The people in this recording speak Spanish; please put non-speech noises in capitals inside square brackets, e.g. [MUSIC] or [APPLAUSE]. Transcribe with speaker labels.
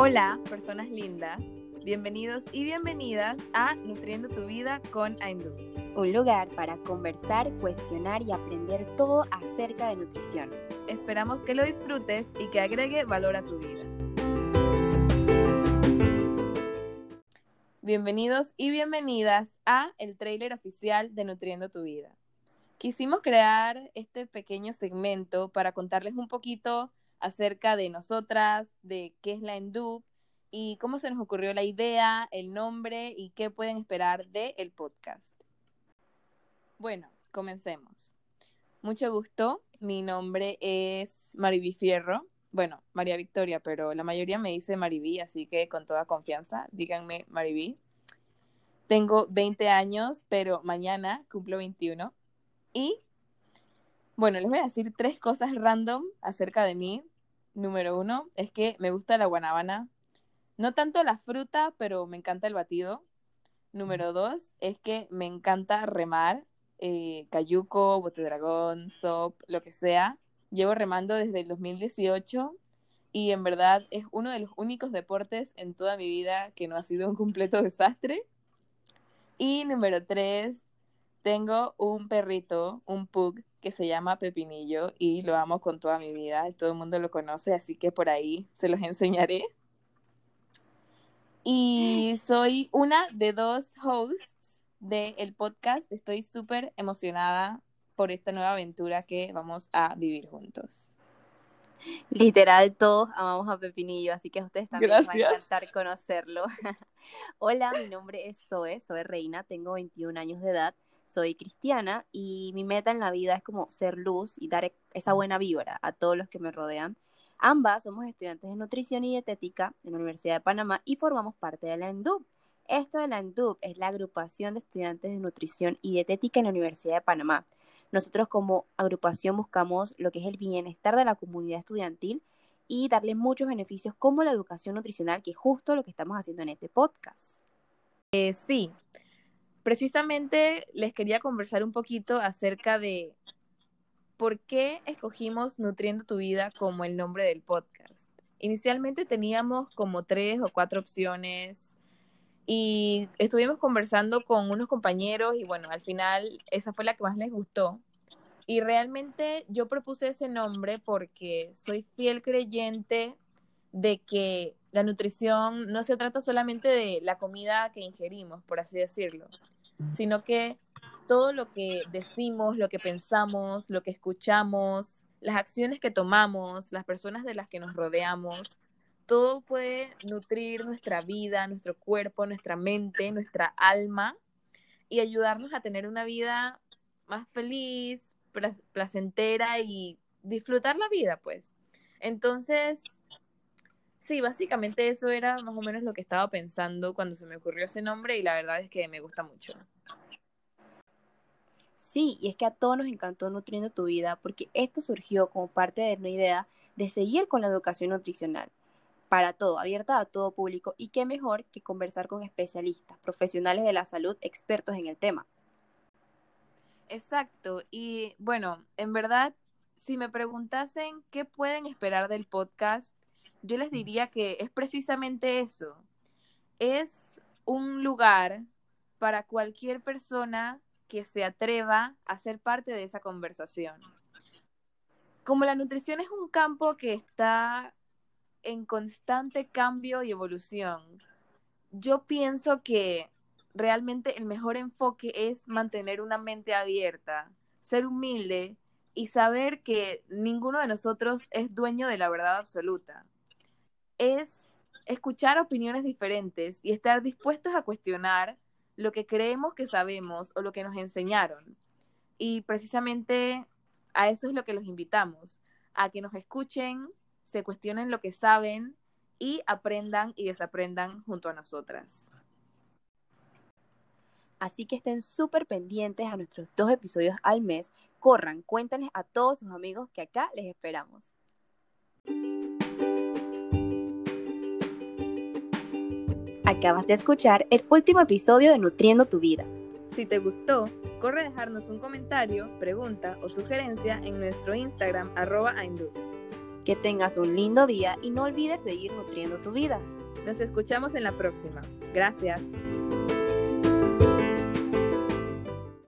Speaker 1: Hola, personas lindas. Bienvenidos y bienvenidas a Nutriendo tu vida con Aindu.
Speaker 2: Un lugar para conversar, cuestionar y aprender todo acerca de nutrición.
Speaker 1: Esperamos que lo disfrutes y que agregue valor a tu vida. Bienvenidos y bienvenidas a el tráiler oficial de Nutriendo tu vida. Quisimos crear este pequeño segmento para contarles un poquito acerca de nosotras, de qué es la Endup y cómo se nos ocurrió la idea, el nombre y qué pueden esperar del el podcast. Bueno, comencemos. Mucho gusto, mi nombre es Mariví Fierro. Bueno, María Victoria, pero la mayoría me dice Mariví, así que con toda confianza, díganme Mariví. Tengo 20 años, pero mañana cumplo 21. Y bueno, les voy a decir tres cosas random acerca de mí. Número uno es que me gusta la guanabana. No tanto la fruta, pero me encanta el batido. Número dos es que me encanta remar. Eh, cayuco, bote dragón, sop, lo que sea. Llevo remando desde el 2018 y en verdad es uno de los únicos deportes en toda mi vida que no ha sido un completo desastre. Y número tres, tengo un perrito, un pug, que se llama Pepinillo y lo amo con toda mi vida. Todo el mundo lo conoce, así que por ahí se los [LAUGHS] enseñaré. Y soy una de dos hosts del podcast. Estoy súper emocionada por esta nueva aventura que vamos a vivir juntos.
Speaker 2: Literal, todos amamos a Pepinillo, así que a ustedes también les va a encantar conocerlo. [LAUGHS] Hola, mi nombre es Zoe, Zoe Reina, tengo 21 años de edad soy cristiana y mi meta en la vida es como ser luz y dar esa buena vibra a todos los que me rodean. Ambas somos estudiantes de nutrición y dietética en la Universidad de Panamá y formamos parte de la ENDUB. Esto de la ENDUB es la agrupación de estudiantes de nutrición y dietética en la Universidad de Panamá. Nosotros como agrupación buscamos lo que es el bienestar de la comunidad estudiantil y darle muchos beneficios como la educación nutricional, que es justo lo que estamos haciendo en este podcast.
Speaker 1: Eh, sí, precisamente les quería conversar un poquito acerca de por qué escogimos Nutriendo tu vida como el nombre del podcast. Inicialmente teníamos como tres o cuatro opciones y estuvimos conversando con unos compañeros y bueno, al final esa fue la que más les gustó. Y realmente yo propuse ese nombre porque soy fiel creyente de que la nutrición no se trata solamente de la comida que ingerimos, por así decirlo, sino que todo lo que decimos, lo que pensamos, lo que escuchamos, las acciones que tomamos, las personas de las que nos rodeamos, todo puede nutrir nuestra vida, nuestro cuerpo, nuestra mente, nuestra alma y ayudarnos a tener una vida más feliz, placentera y disfrutar la vida, pues. Entonces, Sí, básicamente eso era más o menos lo que estaba pensando cuando se me ocurrió ese nombre y la verdad es que me gusta mucho.
Speaker 2: Sí, y es que a todos nos encantó Nutriendo tu Vida porque esto surgió como parte de una idea de seguir con la educación nutricional para todo, abierta a todo público y qué mejor que conversar con especialistas, profesionales de la salud, expertos en el tema.
Speaker 1: Exacto, y bueno, en verdad, si me preguntasen qué pueden esperar del podcast, yo les diría que es precisamente eso. Es un lugar para cualquier persona que se atreva a ser parte de esa conversación. Como la nutrición es un campo que está en constante cambio y evolución, yo pienso que realmente el mejor enfoque es mantener una mente abierta, ser humilde y saber que ninguno de nosotros es dueño de la verdad absoluta es escuchar opiniones diferentes y estar dispuestos a cuestionar lo que creemos que sabemos o lo que nos enseñaron. Y precisamente a eso es lo que los invitamos, a que nos escuchen, se cuestionen lo que saben y aprendan y desaprendan junto a nosotras.
Speaker 2: Así que estén súper pendientes a nuestros dos episodios al mes. Corran, cuéntenles a todos sus amigos que acá les esperamos. Acabas de escuchar el último episodio de Nutriendo tu Vida.
Speaker 1: Si te gustó, corre a dejarnos un comentario, pregunta o sugerencia en nuestro Instagram arroba
Speaker 2: Que tengas un lindo día y no olvides seguir nutriendo tu vida.
Speaker 1: Nos escuchamos en la próxima. Gracias.